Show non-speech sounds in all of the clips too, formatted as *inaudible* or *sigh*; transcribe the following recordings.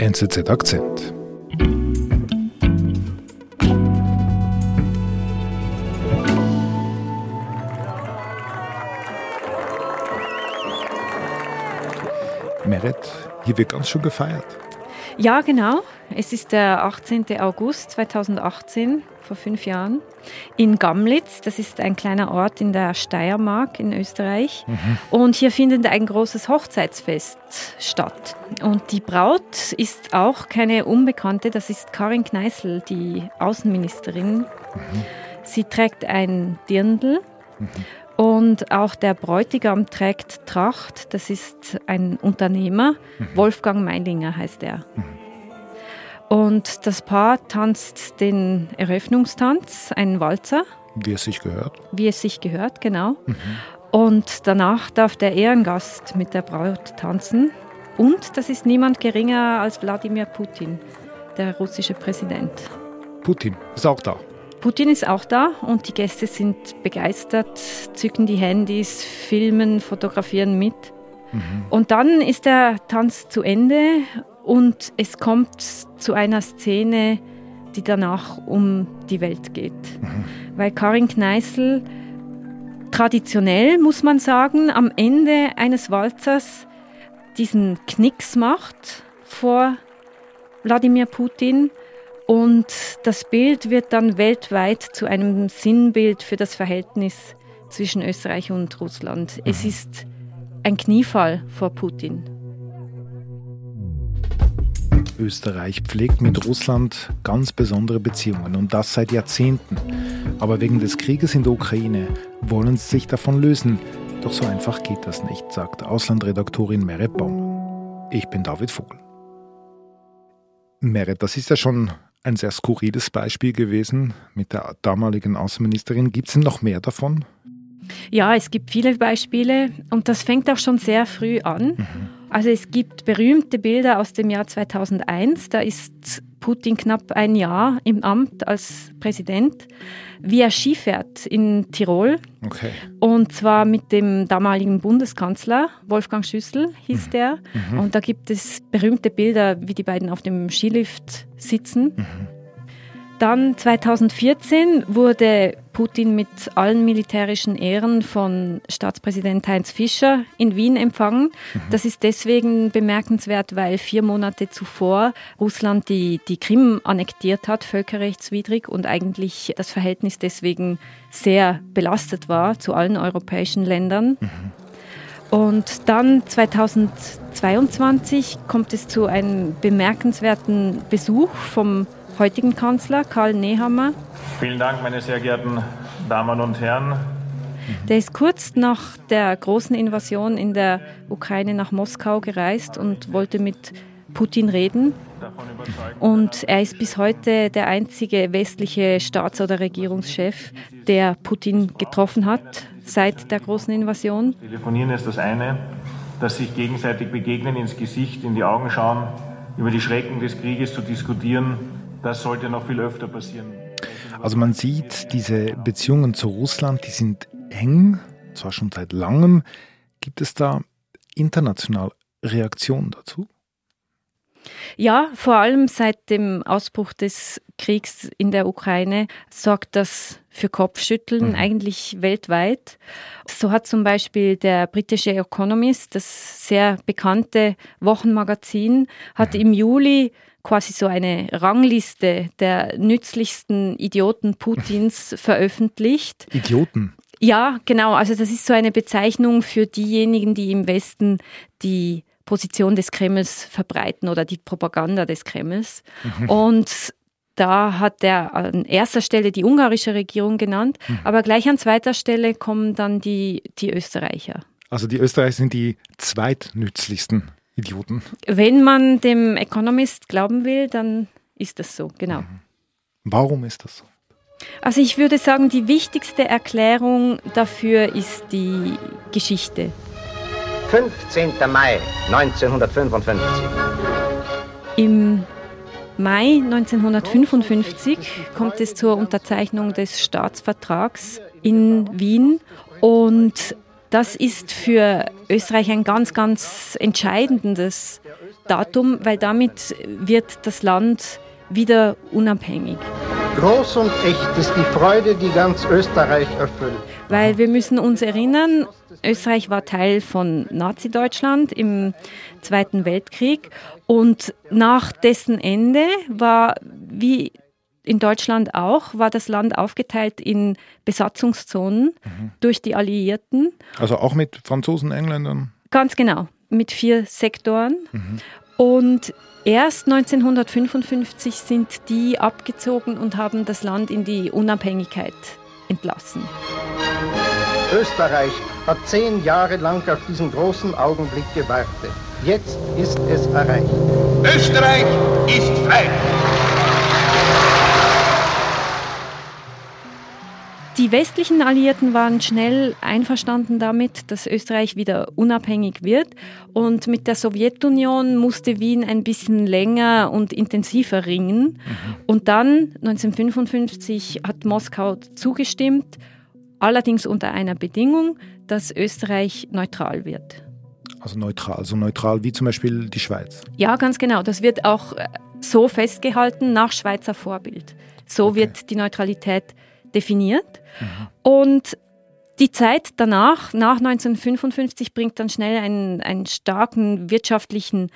NZZ Akzent. Meret, hier wird ganz schön gefeiert. Ja, genau. Es ist der 18. August 2018, vor fünf Jahren, in Gamlitz. Das ist ein kleiner Ort in der Steiermark in Österreich. Mhm. Und hier findet ein großes Hochzeitsfest statt. Und die Braut ist auch keine Unbekannte, das ist Karin Kneißl, die Außenministerin. Mhm. Sie trägt ein Dirndl. Mhm. Und auch der Bräutigam trägt Tracht, das ist ein Unternehmer, mhm. Wolfgang Meilinger heißt er. Und das Paar tanzt den Eröffnungstanz, einen Walzer. Wie es sich gehört. Wie es sich gehört, genau. Mhm. Und danach darf der Ehrengast mit der Braut tanzen. Und das ist niemand geringer als Wladimir Putin, der russische Präsident. Putin ist auch da. Putin ist auch da und die Gäste sind begeistert, zücken die Handys, filmen, fotografieren mit. Mhm. Und dann ist der Tanz zu Ende und es kommt zu einer Szene, die danach um die Welt geht. Mhm. Weil Karin Kneißl traditionell, muss man sagen, am Ende eines Walzers diesen Knicks macht vor Wladimir Putin und das Bild wird dann weltweit zu einem Sinnbild für das Verhältnis zwischen Österreich und Russland. Es mhm. ist ein Kniefall vor Putin. Österreich pflegt mit Russland ganz besondere Beziehungen und das seit Jahrzehnten. Aber wegen des Krieges in der Ukraine wollen sie sich davon lösen. Doch so einfach geht das nicht, sagt Auslandredaktorin Meret Baum. Ich bin David Vogel. Meret, das ist ja schon ein sehr skurriles Beispiel gewesen mit der damaligen Außenministerin. Gibt es noch mehr davon? Ja, es gibt viele Beispiele und das fängt auch schon sehr früh an. Mhm. Also es gibt berühmte Bilder aus dem Jahr 2001. Da ist Putin knapp ein Jahr im Amt als Präsident, wie er Skifährt in Tirol. Okay. Und zwar mit dem damaligen Bundeskanzler Wolfgang Schüssel hieß mhm. der. Mhm. Und da gibt es berühmte Bilder, wie die beiden auf dem Skilift sitzen. Mhm. Dann 2014 wurde Putin mit allen militärischen Ehren von Staatspräsident Heinz Fischer in Wien empfangen. Mhm. Das ist deswegen bemerkenswert, weil vier Monate zuvor Russland die, die Krim annektiert hat, völkerrechtswidrig, und eigentlich das Verhältnis deswegen sehr belastet war zu allen europäischen Ländern. Mhm. Und dann 2022 kommt es zu einem bemerkenswerten Besuch vom heutigen Kanzler Karl Nehammer. Vielen Dank, meine sehr geehrten Damen und Herren. Der ist kurz nach der großen Invasion in der Ukraine nach Moskau gereist und wollte mit Putin reden. Und er ist bis heute der einzige westliche Staats- oder Regierungschef, der Putin getroffen hat seit der großen Invasion. Telefonieren ist das eine, dass sich gegenseitig begegnen, ins Gesicht, in die Augen schauen, über die Schrecken des Krieges zu diskutieren das sollte noch viel öfter passieren. Also man sieht, diese Beziehungen zu Russland, die sind eng, zwar schon seit langem. Gibt es da international Reaktionen dazu? Ja, vor allem seit dem Ausbruch des Kriegs in der Ukraine sorgt das für Kopfschütteln, mhm. eigentlich weltweit. So hat zum Beispiel der britische Economist, das sehr bekannte Wochenmagazin, hat mhm. im Juli quasi so eine Rangliste der nützlichsten Idioten Putins *laughs* veröffentlicht. Idioten? Ja, genau. Also das ist so eine Bezeichnung für diejenigen, die im Westen die Position des Kremls verbreiten oder die Propaganda des Kremls. Mhm. Und da hat er an erster Stelle die ungarische Regierung genannt, mhm. aber gleich an zweiter Stelle kommen dann die, die Österreicher. Also die Österreicher sind die zweitnützlichsten Idioten. Wenn man dem Economist glauben will, dann ist das so, genau. Mhm. Warum ist das so? Also ich würde sagen, die wichtigste Erklärung dafür ist die Geschichte. 15. Mai 1955. Im Mai 1955 kommt es zur Unterzeichnung des Staatsvertrags in Wien und Das ist für Österreich ein ganz, ganz entscheidendes Datum, weil damit wird das Land wieder unabhängig. Groß und echt ist die Freude, die ganz Österreich erfüllt. Weil wir müssen uns erinnern, Österreich war Teil von Nazi-Deutschland im Zweiten Weltkrieg und nach dessen Ende war, wie in Deutschland auch, war das Land aufgeteilt in Besatzungszonen mhm. durch die Alliierten. Also auch mit Franzosen, Engländern? Ganz genau, mit vier Sektoren. Mhm. Und erst 1955 sind die abgezogen und haben das Land in die Unabhängigkeit entlassen. Österreich hat zehn Jahre lang auf diesen großen Augenblick gewartet. Jetzt ist es erreicht. Österreich ist frei. Die westlichen Alliierten waren schnell einverstanden damit, dass Österreich wieder unabhängig wird. Und mit der Sowjetunion musste Wien ein bisschen länger und intensiver ringen. Mhm. Und dann, 1955, hat Moskau zugestimmt, allerdings unter einer Bedingung, dass Österreich neutral wird. Also neutral, also neutral wie zum Beispiel die Schweiz. Ja, ganz genau. Das wird auch äh, so festgehalten nach Schweizer Vorbild. So okay. wird die Neutralität definiert. Mhm. Und die Zeit danach, nach 1955, bringt dann schnell einen, einen starken wirtschaftlichen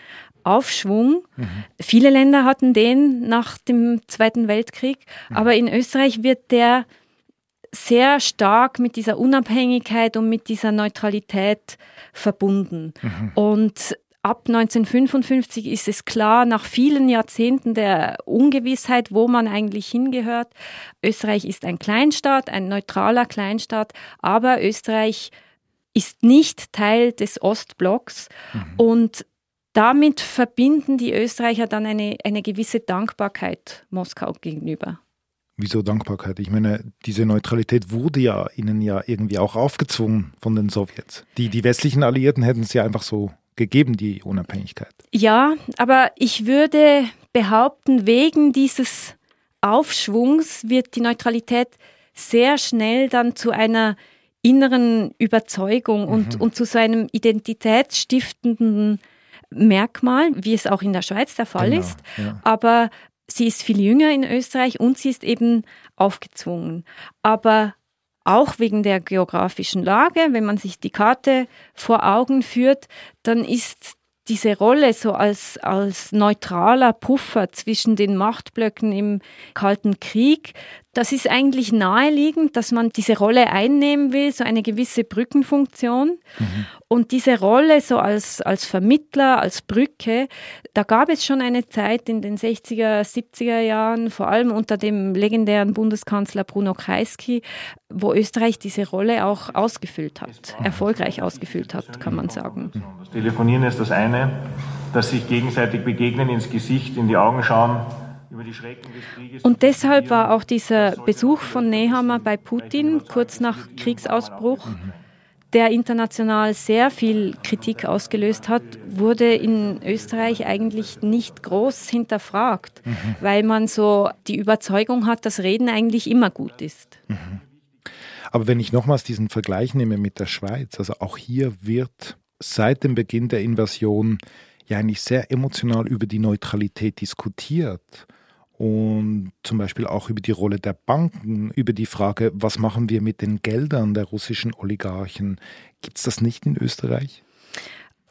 Aufschwung. Mhm. Viele Länder hatten den nach dem Zweiten Weltkrieg, mhm. aber in Österreich wird der sehr stark mit dieser Unabhängigkeit und mit dieser Neutralität verbunden. Mhm. Und ab 1955 ist es klar, nach vielen Jahrzehnten der Ungewissheit, wo man eigentlich hingehört, Österreich ist ein Kleinstaat, ein neutraler Kleinstaat, aber Österreich ist nicht Teil des Ostblocks mhm. und damit verbinden die Österreicher dann eine, eine gewisse Dankbarkeit Moskau gegenüber. Wieso Dankbarkeit? Ich meine, diese Neutralität wurde ja ihnen ja irgendwie auch aufgezwungen von den Sowjets. Die, die westlichen Alliierten hätten es ja einfach so gegeben, die Unabhängigkeit. Ja, aber ich würde behaupten, wegen dieses Aufschwungs wird die Neutralität sehr schnell dann zu einer inneren Überzeugung und, mhm. und zu so einem identitätsstiftenden Merkmal, wie es auch in der Schweiz der Fall genau, ist. Ja. Aber sie ist viel jünger in Österreich und sie ist eben aufgezwungen. Aber auch wegen der geografischen Lage, wenn man sich die Karte vor Augen führt, dann ist diese Rolle so als, als neutraler Puffer zwischen den Machtblöcken im Kalten Krieg, das ist eigentlich naheliegend, dass man diese Rolle einnehmen will, so eine gewisse Brückenfunktion. Mhm. Und diese Rolle so als, als Vermittler, als Brücke, da gab es schon eine Zeit in den 60er, 70er Jahren, vor allem unter dem legendären Bundeskanzler Bruno Kreisky, wo Österreich diese Rolle auch ausgefüllt hat, erfolgreich ausgefüllt hat, kann man sagen. Das Telefonieren ist das eine, dass sich gegenseitig begegnen, ins Gesicht, in die Augen schauen und deshalb war auch dieser Besuch von Nehammer bei Putin kurz nach Kriegsausbruch, der international sehr viel Kritik ausgelöst hat, wurde in Österreich eigentlich nicht groß hinterfragt, mhm. weil man so die Überzeugung hat, dass Reden eigentlich immer gut ist. Mhm. Aber wenn ich nochmals diesen Vergleich nehme mit der Schweiz, also auch hier wird seit dem Beginn der Invasion ja eigentlich sehr emotional über die Neutralität diskutiert und zum Beispiel auch über die Rolle der Banken, über die Frage, was machen wir mit den Geldern der russischen Oligarchen. Gibt es das nicht in Österreich?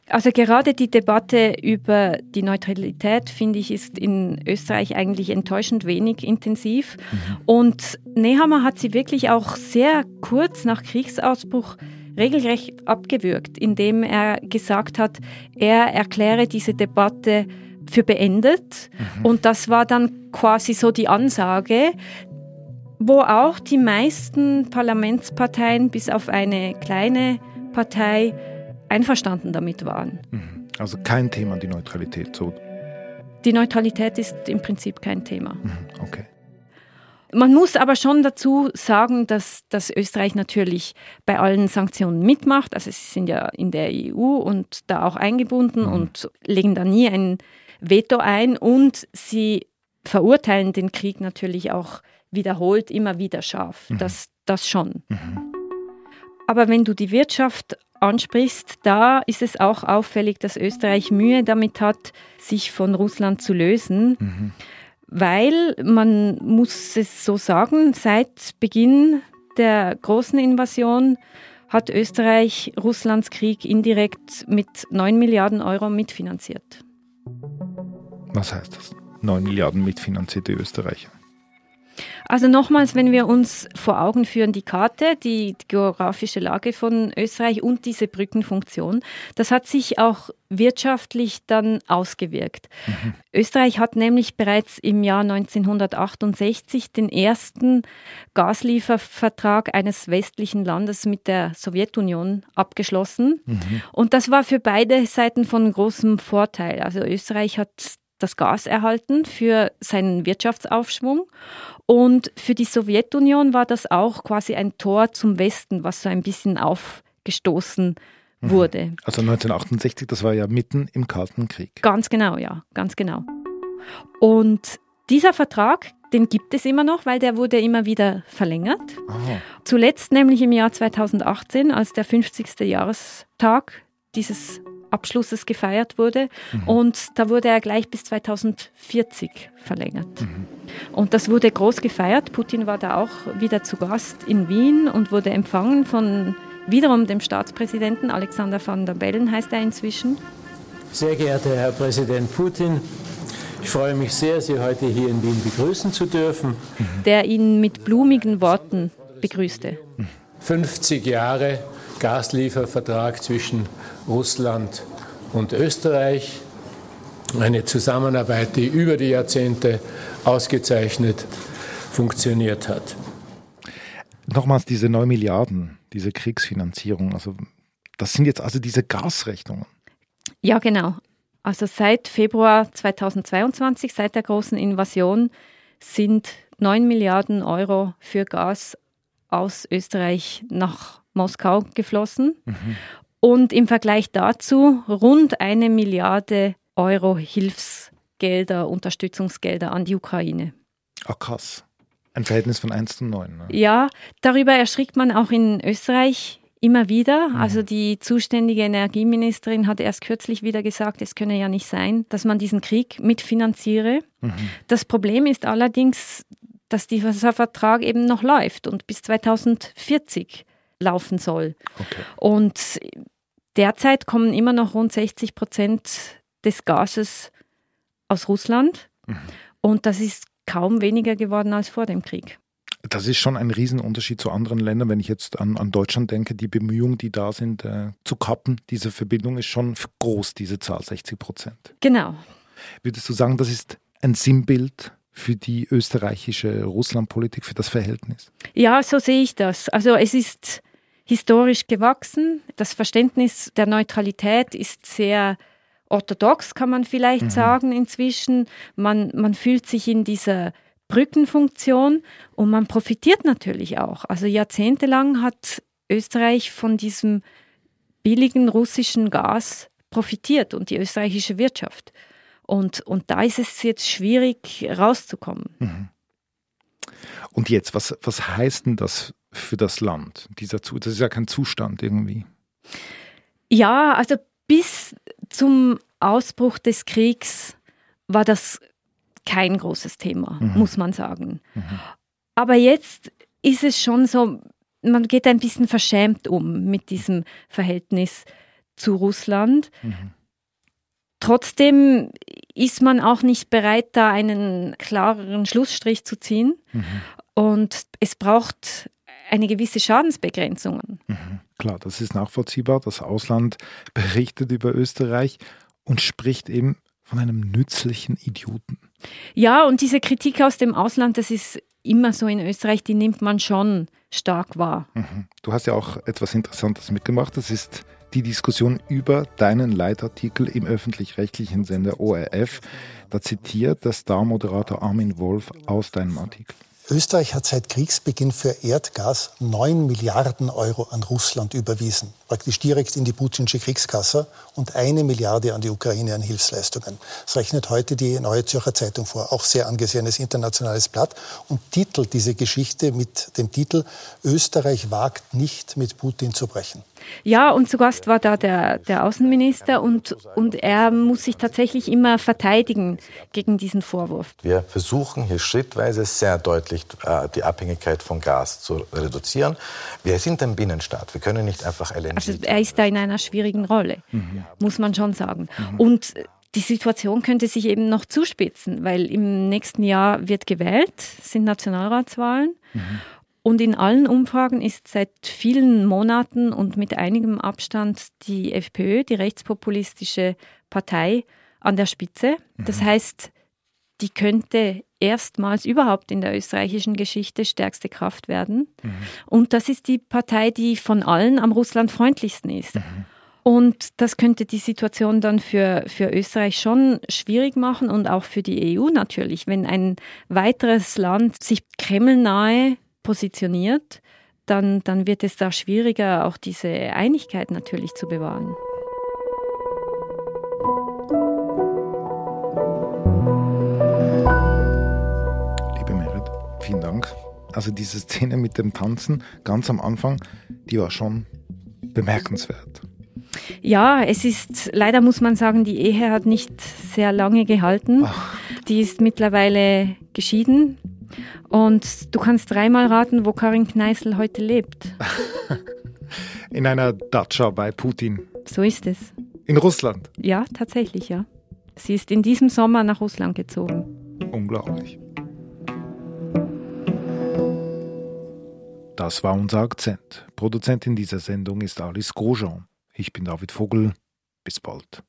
Also gerade die Debatte über die Neutralität, finde ich, ist in Österreich eigentlich enttäuschend wenig intensiv. Mhm. Und Nehammer hat sie wirklich auch sehr kurz nach Kriegsausbruch regelrecht abgewürgt, indem er gesagt hat, er erkläre diese Debatte für beendet. Mhm. Und das war dann quasi so die Ansage, wo auch die meisten Parlamentsparteien bis auf eine kleine Partei einverstanden damit waren. Mhm. Also kein Thema die Neutralität. So. Die Neutralität ist im Prinzip kein Thema. Mhm. Okay. Man muss aber schon dazu sagen, dass, dass Österreich natürlich bei allen Sanktionen mitmacht. Also sie sind ja in der EU und da auch eingebunden mhm. und legen da nie ein Veto ein und sie verurteilen den Krieg natürlich auch wiederholt, immer wieder scharf. Mhm. Das, das schon. Mhm. Aber wenn du die Wirtschaft ansprichst, da ist es auch auffällig, dass Österreich Mühe damit hat, sich von Russland zu lösen. Mhm. Weil man muss es so sagen, seit Beginn der großen Invasion hat Österreich Russlands Krieg indirekt mit 9 Milliarden Euro mitfinanziert. Was heißt das? 9 Milliarden mitfinanzierte Österreicher. Also nochmals, wenn wir uns vor Augen führen, die Karte, die, geografische Lage von Österreich und diese Brückenfunktion, das hat sich auch wirtschaftlich dann ausgewirkt. Mhm. Österreich hat nämlich bereits im Jahr 1968 den ersten Gasliefervertrag eines westlichen Landes mit der Sowjetunion abgeschlossen. Mhm. Und das war für beide Seiten von großem Vorteil. Also Österreich hat das Gas erhalten für seinen Wirtschaftsaufschwung. Und für die Sowjetunion war das auch quasi ein Tor zum Westen, was so ein bisschen aufgestoßen mhm. wurde. Also 1968, das war ja mitten im Kalten Krieg. Ganz genau, ja, ganz genau. Und dieser Vertrag, den gibt es immer noch, weil der wurde immer wieder verlängert. Oh. Zuletzt nämlich im Jahr 2018, als der 50. Jahrestag dieses Abschlusses gefeiert wurde. Mhm. Und da wurde er gleich bis 2040 verlängert. Mhm. Und das wurde groß gefeiert. Putin war da auch wieder zu Gast in Wien und wurde empfangen von wiederum dem Staatspräsidenten Alexander van der Bellen, heißt er inzwischen. Sehr geehrter Herr Präsident Putin, ich freue mich sehr, Sie heute hier in Wien begrüßen zu dürfen. Der ihn mit blumigen Worten begrüßte. 50 Jahre Gasliefervertrag zwischen Russland und Österreich. Eine Zusammenarbeit, die über die Jahrzehnte ausgezeichnet funktioniert hat. Nochmals diese 9 Milliarden, diese Kriegsfinanzierung, also das sind jetzt also diese Gasrechnungen. Ja, genau. Also seit Februar 2022, seit der großen Invasion, sind 9 Milliarden Euro für Gas aus Österreich nach Moskau geflossen. Mhm. Und im Vergleich dazu rund eine Milliarde Euro Hilfsgelder, Unterstützungsgelder an die Ukraine. Ach krass. Ein Verhältnis von 1 zu 9. Ne? Ja, darüber erschrickt man auch in Österreich immer wieder. Mhm. Also die zuständige Energieministerin hat erst kürzlich wieder gesagt, es könne ja nicht sein, dass man diesen Krieg mitfinanziere. Mhm. Das Problem ist allerdings, dass dieser Vertrag eben noch läuft und bis 2040 laufen soll. Okay. Und derzeit kommen immer noch rund 60 Prozent des Gases aus Russland. Mhm. Und das ist kaum weniger geworden als vor dem Krieg. Das ist schon ein Riesenunterschied zu anderen Ländern. Wenn ich jetzt an, an Deutschland denke, die Bemühungen, die da sind, äh, zu kappen, diese Verbindung ist schon groß, diese Zahl, 60 Prozent. Genau. Würdest du sagen, das ist ein Sinnbild für die österreichische Russlandpolitik, für das Verhältnis? Ja, so sehe ich das. Also es ist historisch gewachsen. Das Verständnis der Neutralität ist sehr orthodox, kann man vielleicht mhm. sagen inzwischen. Man, man fühlt sich in dieser Brückenfunktion und man profitiert natürlich auch. Also jahrzehntelang hat Österreich von diesem billigen russischen Gas profitiert und die österreichische Wirtschaft. Und, und da ist es jetzt schwierig rauszukommen. Mhm. Und jetzt, was, was heißt denn das für das Land? Dieser, das ist ja kein Zustand irgendwie. Ja, also bis zum Ausbruch des Kriegs war das kein großes Thema, mhm. muss man sagen. Mhm. Aber jetzt ist es schon so, man geht ein bisschen verschämt um mit diesem Verhältnis zu Russland. Mhm. Trotzdem ist man auch nicht bereit, da einen klareren Schlussstrich zu ziehen. Mhm. Und es braucht eine gewisse Schadensbegrenzung. Mhm, klar, das ist nachvollziehbar. Das Ausland berichtet über Österreich und spricht eben von einem nützlichen Idioten. Ja, und diese Kritik aus dem Ausland, das ist immer so in Österreich, die nimmt man schon stark wahr. Mhm. Du hast ja auch etwas Interessantes mitgemacht. Das ist die Diskussion über deinen Leitartikel im öffentlich-rechtlichen Sender ORF. Da zitiert der Star-Moderator Armin Wolf aus deinem Artikel. Österreich hat seit Kriegsbeginn für Erdgas 9 Milliarden Euro an Russland überwiesen, praktisch direkt in die putinsche Kriegskasse und eine Milliarde an die Ukraine an Hilfsleistungen. Das rechnet heute die Neue Zürcher Zeitung vor, auch sehr angesehenes internationales Blatt und titelt diese Geschichte mit dem Titel Österreich wagt nicht mit Putin zu brechen. Ja, und zu Gast war da der, der Außenminister und, und er muss sich tatsächlich immer verteidigen gegen diesen Vorwurf. Wir versuchen hier schrittweise sehr deutlich äh, die Abhängigkeit von Gas zu reduzieren. Wir sind ein Binnenstaat. Wir können nicht einfach LNG. Also er ist da in einer schwierigen Rolle, mhm. muss man schon sagen. Mhm. Und die Situation könnte sich eben noch zuspitzen, weil im nächsten Jahr wird gewählt, sind Nationalratswahlen. Mhm. Und in allen Umfragen ist seit vielen Monaten und mit einigem Abstand die FPÖ, die rechtspopulistische Partei, an der Spitze. Das mhm. heißt, die könnte erstmals überhaupt in der österreichischen Geschichte stärkste Kraft werden. Mhm. Und das ist die Partei, die von allen am russlandfreundlichsten ist. Mhm. Und das könnte die Situation dann für, für Österreich schon schwierig machen und auch für die EU natürlich. Wenn ein weiteres Land sich kremlnahe positioniert, dann, dann wird es da schwieriger, auch diese Einigkeit natürlich zu bewahren. Also diese Szene mit dem Tanzen ganz am Anfang, die war schon bemerkenswert. Ja, es ist, leider muss man sagen, die Ehe hat nicht sehr lange gehalten. Ach. Die ist mittlerweile geschieden. Und du kannst dreimal raten, wo Karin Kneißl heute lebt. *laughs* In einer Datscha bei Putin. So ist es. In Russland? Ja, tatsächlich, ja. Sie ist in diesem Sommer nach Russland gezogen. Unglaublich. Das war unser Akzent. Produzentin dieser Sendung ist Alice Grosjean. Ich bin David Vogel. Bis bald.